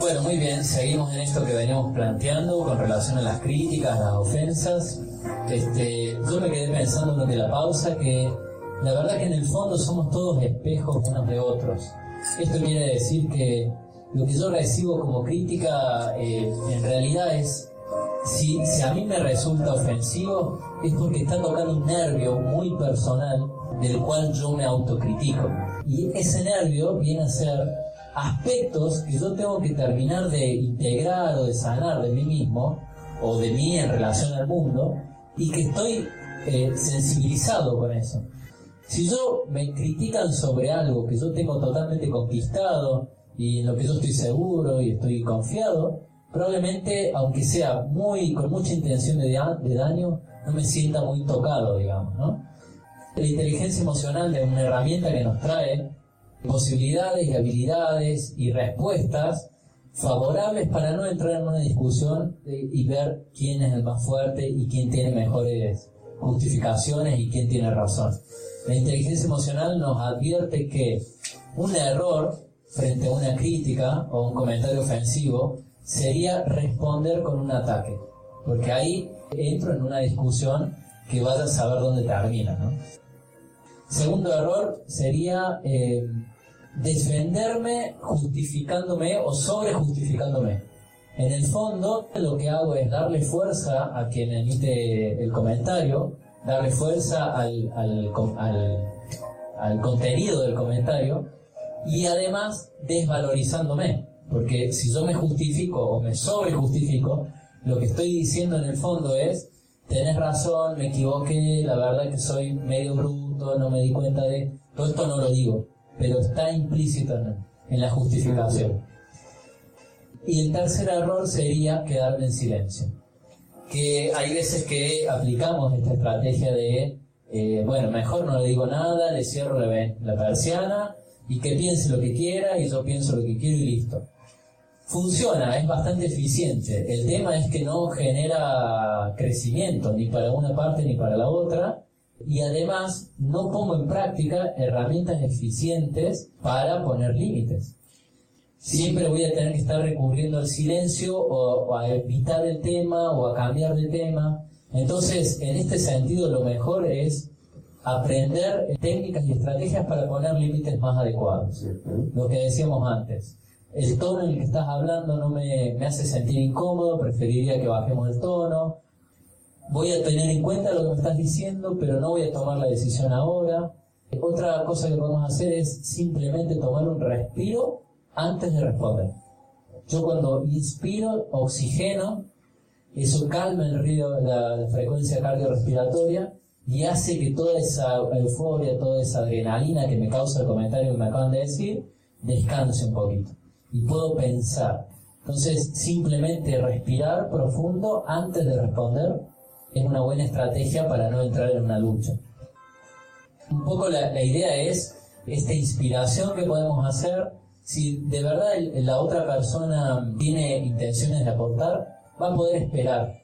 Bueno, muy bien, seguimos en esto que veníamos planteando con relación a las críticas, las ofensas. Este, yo me quedé pensando durante la pausa que la verdad que en el fondo somos todos espejos unos de otros. Esto quiere decir que lo que yo recibo como crítica eh, en realidad es, si, si a mí me resulta ofensivo, es porque está tocando un nervio muy personal del cual yo me autocritico. Y ese nervio viene a ser aspectos que yo tengo que terminar de integrar o de sanar de mí mismo o de mí en relación al mundo y que estoy eh, sensibilizado con eso. Si yo me critican sobre algo que yo tengo totalmente conquistado y en lo que yo estoy seguro y estoy confiado, probablemente, aunque sea muy con mucha intención de, de daño, no me sienta muy tocado, digamos, ¿no? La inteligencia emocional es una herramienta que nos trae posibilidades y habilidades y respuestas favorables para no entrar en una discusión y ver quién es el más fuerte y quién tiene mejores justificaciones y quién tiene razón. La inteligencia emocional nos advierte que un error frente a una crítica o un comentario ofensivo sería responder con un ataque, porque ahí entro en una discusión que vaya a saber dónde termina. Segundo error sería eh, defenderme justificándome o sobre justificándome. En el fondo, lo que hago es darle fuerza a quien emite el comentario, darle fuerza al, al, al, contenido del comentario y además desvalorizándome. Porque si yo me justifico o me sobre justifico, lo que estoy diciendo en el fondo es, tenés razón, me equivoqué, la verdad que soy medio bruto, no me di cuenta de... Todo esto no lo digo pero está implícito en, la justificación. Y el tercer error sería quedarme en silencio. Que hay veces que aplicamos esta estrategia de, eh, bueno, mejor no le digo nada, le cierro la, persiana y que piense lo que quiera y yo pienso lo que quiero y listo. Funciona, es bastante eficiente. El tema es que no genera crecimiento ni para una parte ni para la otra y además no pongo en práctica herramientas eficientes para poner límites. Siempre voy a tener que estar recurriendo al silencio o, a evitar el tema o a cambiar de tema. Entonces, en este sentido, lo mejor es aprender técnicas y estrategias para poner límites más adecuados. Lo que decíamos antes. El tono en el que estás hablando no me, me hace sentir incómodo, preferiría que bajemos el tono voy a tener en cuenta lo que me estás diciendo, pero no voy a tomar la decisión ahora. Otra cosa que podemos hacer es simplemente tomar un respiro antes de responder. Yo cuando inspiro oxigeno, eso calma el río, la, la frecuencia cardiorrespiratoria y hace que toda esa euforia, toda esa adrenalina que me causa el comentario que me acaban de decir, descanse un poquito. Y puedo pensar. Entonces, simplemente respirar profundo antes de responder es una buena estrategia para no entrar en una lucha. Un poco la, idea es esta inspiración que podemos hacer, si de verdad la otra persona tiene intenciones de aportar, va a poder esperar,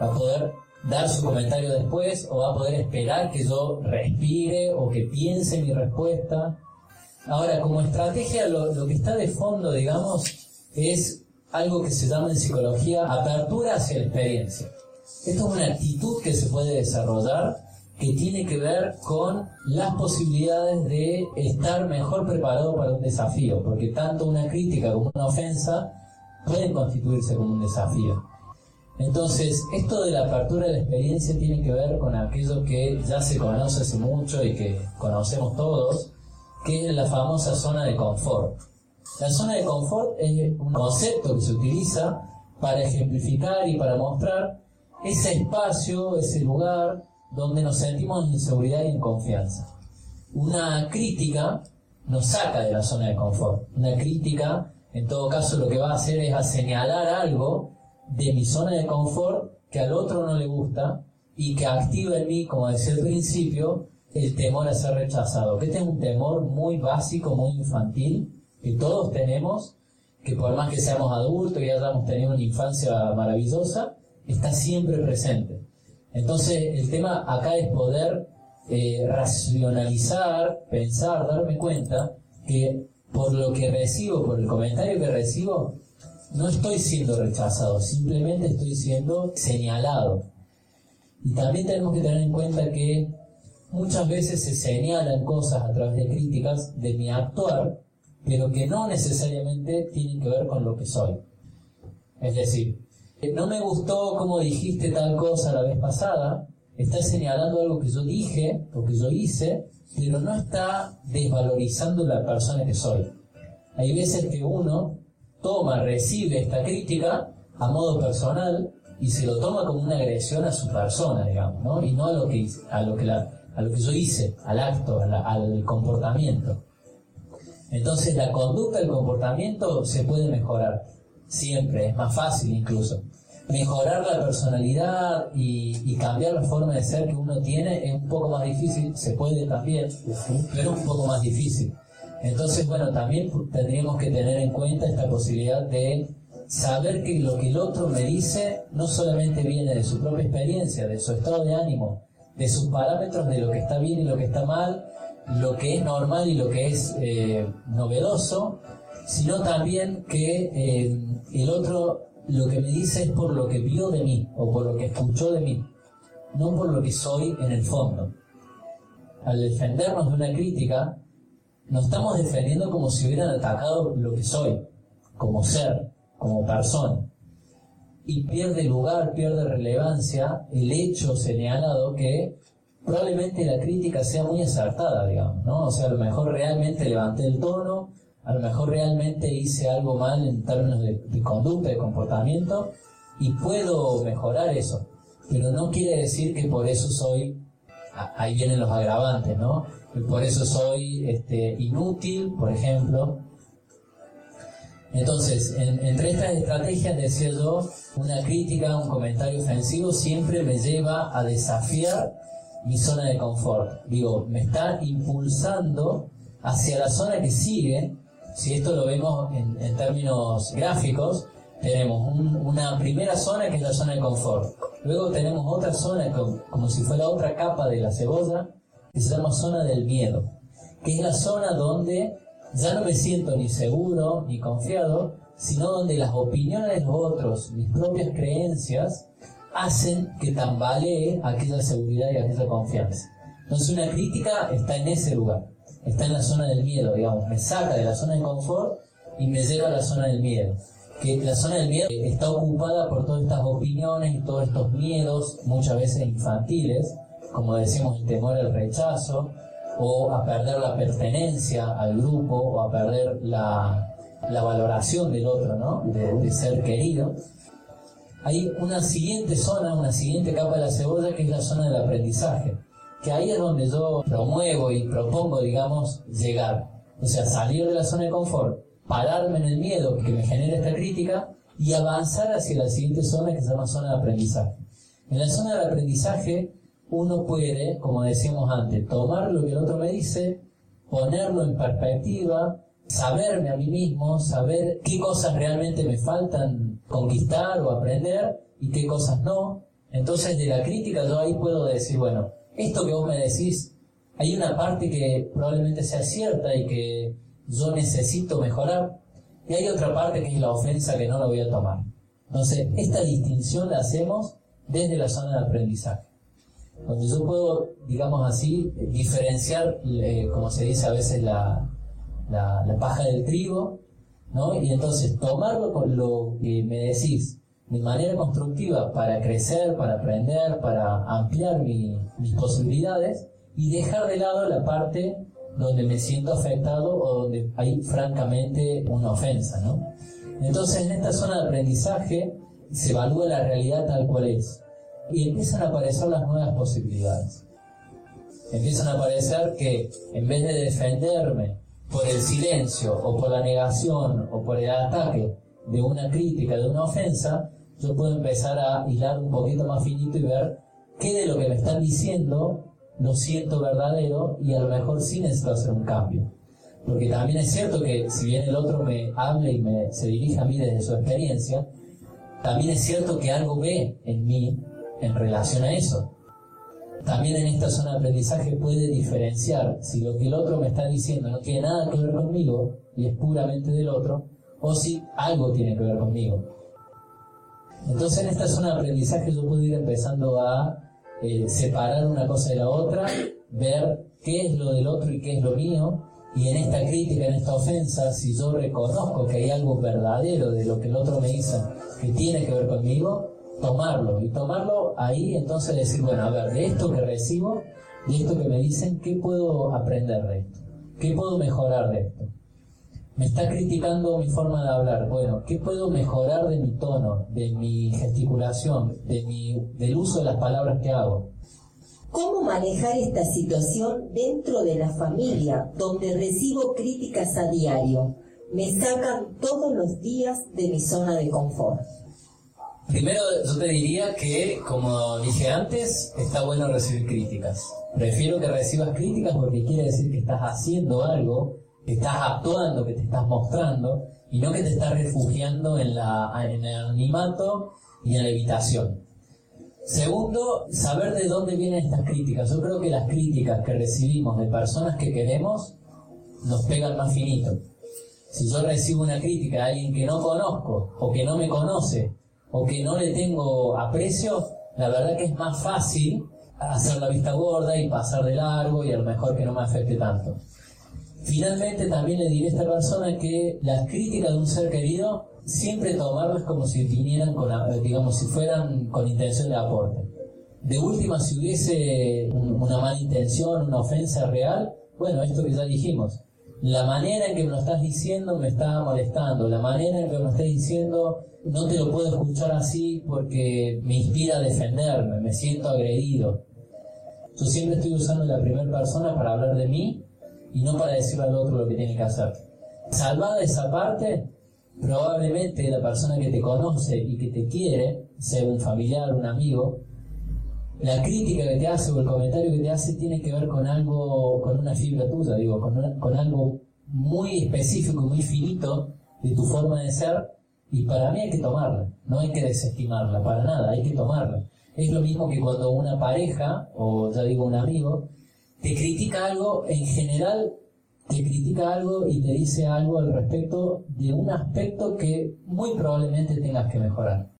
va a poder dar su comentario después o va a poder esperar que yo respire o que piense mi respuesta. Ahora, como estrategia, lo, lo que está de fondo, digamos, es algo que se llama en psicología apertura hacia la experiencia. Esto es una actitud que se puede desarrollar que tiene que ver con las posibilidades de estar mejor preparado para un desafío, porque tanto una crítica como una ofensa pueden constituirse como un desafío. Entonces, esto de la apertura de la experiencia tiene que ver con aquello que ya se conoce hace mucho y que conocemos todos, que es la famosa zona de confort. La zona de confort es un concepto que se utiliza para ejemplificar y para mostrar ese espacio, ese lugar donde nos sentimos en seguridad y en confianza. Una crítica nos saca de la zona de confort. Una crítica, en todo caso, lo que va a hacer es a señalar algo de mi zona de confort que al otro no le gusta y que activa en mí, como decía al principio, el temor a ser rechazado. Que este es un temor muy básico, muy infantil, que todos tenemos, que por más que seamos adultos y hayamos tenido una infancia maravillosa, está siempre presente. Entonces el tema acá es poder eh, racionalizar, pensar, darme cuenta que por lo que recibo, por el comentario que recibo, no estoy siendo rechazado, simplemente estoy siendo señalado. Y también tenemos que tener en cuenta que muchas veces se señalan cosas a través de críticas de mi actuar, pero que no necesariamente tienen que ver con lo que soy. Es decir, no me gustó como dijiste tal cosa la vez pasada, está señalando algo que yo dije o que yo hice, pero no está desvalorizando la persona que soy. Hay veces que uno toma, recibe esta crítica a modo personal y se lo toma como una agresión a su persona, digamos, ¿no? Y no a lo que, a lo que, a lo que yo hice, al acto, al comportamiento. Entonces la conducta, el comportamiento se puede mejorar, siempre, es más fácil incluso. Mejorar la personalidad y, cambiar la forma de ser que uno tiene es un poco más difícil, se puede también, pero un poco más difícil. Entonces, bueno, también tendríamos que tener en cuenta esta posibilidad de saber que lo que el otro me dice no solamente viene de su propia experiencia, de su estado de ánimo, de sus parámetros de lo que está bien y lo que está mal, lo que es normal y lo que es eh, novedoso, sino también que eh, el otro lo que me dice es por lo que vio de mí o por lo que escuchó de mí, no por lo que soy en el fondo. Al defendernos de una crítica, nos estamos defendiendo como si hubieran atacado lo que soy, como ser, como persona. Y pierde lugar, pierde relevancia el hecho señalado que probablemente la crítica sea muy acertada, digamos, ¿no? O sea, a lo mejor realmente levanté el tono, a lo mejor realmente hice algo mal en términos de, conducta, de comportamiento, y puedo mejorar eso. Pero no quiere decir que por eso soy, ahí vienen los agravantes, ¿no? Que por eso soy este, inútil, por ejemplo. Entonces, entre estas estrategias, decía yo, una crítica, un comentario ofensivo siempre me lleva a desafiar mi zona de confort. Digo, me está impulsando hacia la zona que sigue. Si esto lo vemos en, términos gráficos, tenemos una primera zona que es la zona de confort. Luego tenemos otra zona como, como si fuera otra capa de la cebolla que se llama zona del miedo, que es la zona donde ya no me siento ni seguro ni confiado, sino donde las opiniones de los otros, mis propias creencias, hacen que tambalee aquella seguridad y aquella confianza. Entonces una crítica está en ese lugar, está en la zona del miedo, digamos, me saca de la zona de confort y me lleva a la zona del miedo. Que la zona del miedo está ocupada por todas estas opiniones y todos estos miedos, muchas veces infantiles, como decimos, el temor al rechazo, o a perder la pertenencia al grupo, o a perder la, valoración del otro, ¿no? de ser querido hay una siguiente zona, una siguiente capa de la cebolla que es la zona del aprendizaje, que ahí es donde yo promuevo y propongo, digamos, llegar. O sea, salir de la zona de confort, pararme en el miedo que me genera esta crítica y avanzar hacia la siguiente zona que se llama zona de aprendizaje. En la zona del aprendizaje uno puede, como decíamos antes, tomar lo que el otro me dice, ponerlo en perspectiva, saberme a mí mismo, saber qué cosas realmente me faltan conquistar o aprender y qué cosas no. Entonces de la crítica yo ahí puedo decir, bueno, esto que vos me decís, hay una parte que probablemente sea cierta y que yo necesito mejorar, y hay otra parte que es la ofensa que no la voy a tomar. Entonces, esta distinción la hacemos desde la zona de aprendizaje, donde yo puedo, digamos así, diferenciar, eh, como se dice a veces, la, la, paja del trigo, ¿no? Y entonces tomarlo con lo que me decís de manera constructiva para crecer, para aprender, para ampliar mis posibilidades y dejar de lado la parte donde me siento afectado o donde hay francamente una ofensa, ¿no? Entonces en esta zona de aprendizaje se evalúa la realidad tal cual es y empiezan a aparecer las nuevas posibilidades. Empiezan a aparecer que en vez de defenderme por el silencio o por la negación o por el ataque de una crítica, de una ofensa, yo puedo empezar a hilar un poquito más finito y ver qué de lo que me están diciendo lo siento verdadero y a lo mejor sí necesito hacer un cambio. Porque también es cierto que si bien el otro me habla y me, se dirige a mí desde su experiencia, también es cierto que algo ve en mí en relación a eso. también en esta zona de aprendizaje puede diferenciar si lo que el otro me está diciendo no tiene nada que ver conmigo y es puramente del otro, o si algo tiene que ver conmigo. Entonces en esta zona de aprendizaje yo puedo ir empezando a eh, separar una cosa de la otra, ver qué es lo del otro y qué es lo mío, y en esta crítica, en esta ofensa, si yo reconozco que hay algo verdadero de lo que el otro me dice que tiene que ver conmigo, tomarlo. Y tomarlo ahí, entonces decir, bueno, a ver, de esto que recibo, de esto que me dicen, ¿qué puedo aprender de esto? ¿Qué puedo mejorar de esto? Me está criticando mi forma de hablar. Bueno, ¿qué puedo mejorar de mi tono, de mi gesticulación, de mi, del uso de las palabras que hago? ¿Cómo manejar esta situación dentro de la familia, donde recibo críticas a diario? Me sacan todos los días de mi zona de confort. Primero yo te diría que, como dije antes, está bueno recibir críticas. Prefiero que recibas críticas porque quiere decir que estás haciendo algo, que estás actuando, que te estás mostrando, y no que te estás refugiando en, la, en el animato y en la evitación. Segundo, saber de dónde vienen estas críticas. Yo creo que las críticas que recibimos de personas que queremos nos pegan más finito. Si yo recibo una crítica de alguien que no conozco o que no me conoce o que no le tengo aprecio, la verdad que es más fácil hacer la vista gorda y pasar de largo y a lo mejor que no me afecte tanto. Finalmente también le diré a esta persona que las críticas de un ser querido siempre tomarlas como si vinieran con, digamos, si fueran con intención de aporte. De última, si hubiese una mala intención, una ofensa real, bueno, esto que ya dijimos, la manera en que me lo estás diciendo me está molestando, la manera en que me lo estás diciendo no te lo puedo escuchar así porque me inspira a defenderme, me siento agredido. Yo siempre estoy usando la primera persona para hablar de mí y no para decirle al otro lo que tiene que hacer. Salvada esa parte, probablemente la persona que te conoce y que te quiere, sea un familiar, un amigo, la crítica que te hace o el comentario que te hace tiene que ver con algo, con una fibra tuya, digo, con, con algo muy específico, muy finito de tu forma de ser y para mí hay que tomarla, no hay que desestimarla, para nada, hay que tomarla. Es lo mismo que cuando una pareja, o ya digo un amigo, te critica algo, en general te critica algo y te dice algo al respecto de un aspecto que muy probablemente tengas que mejorar.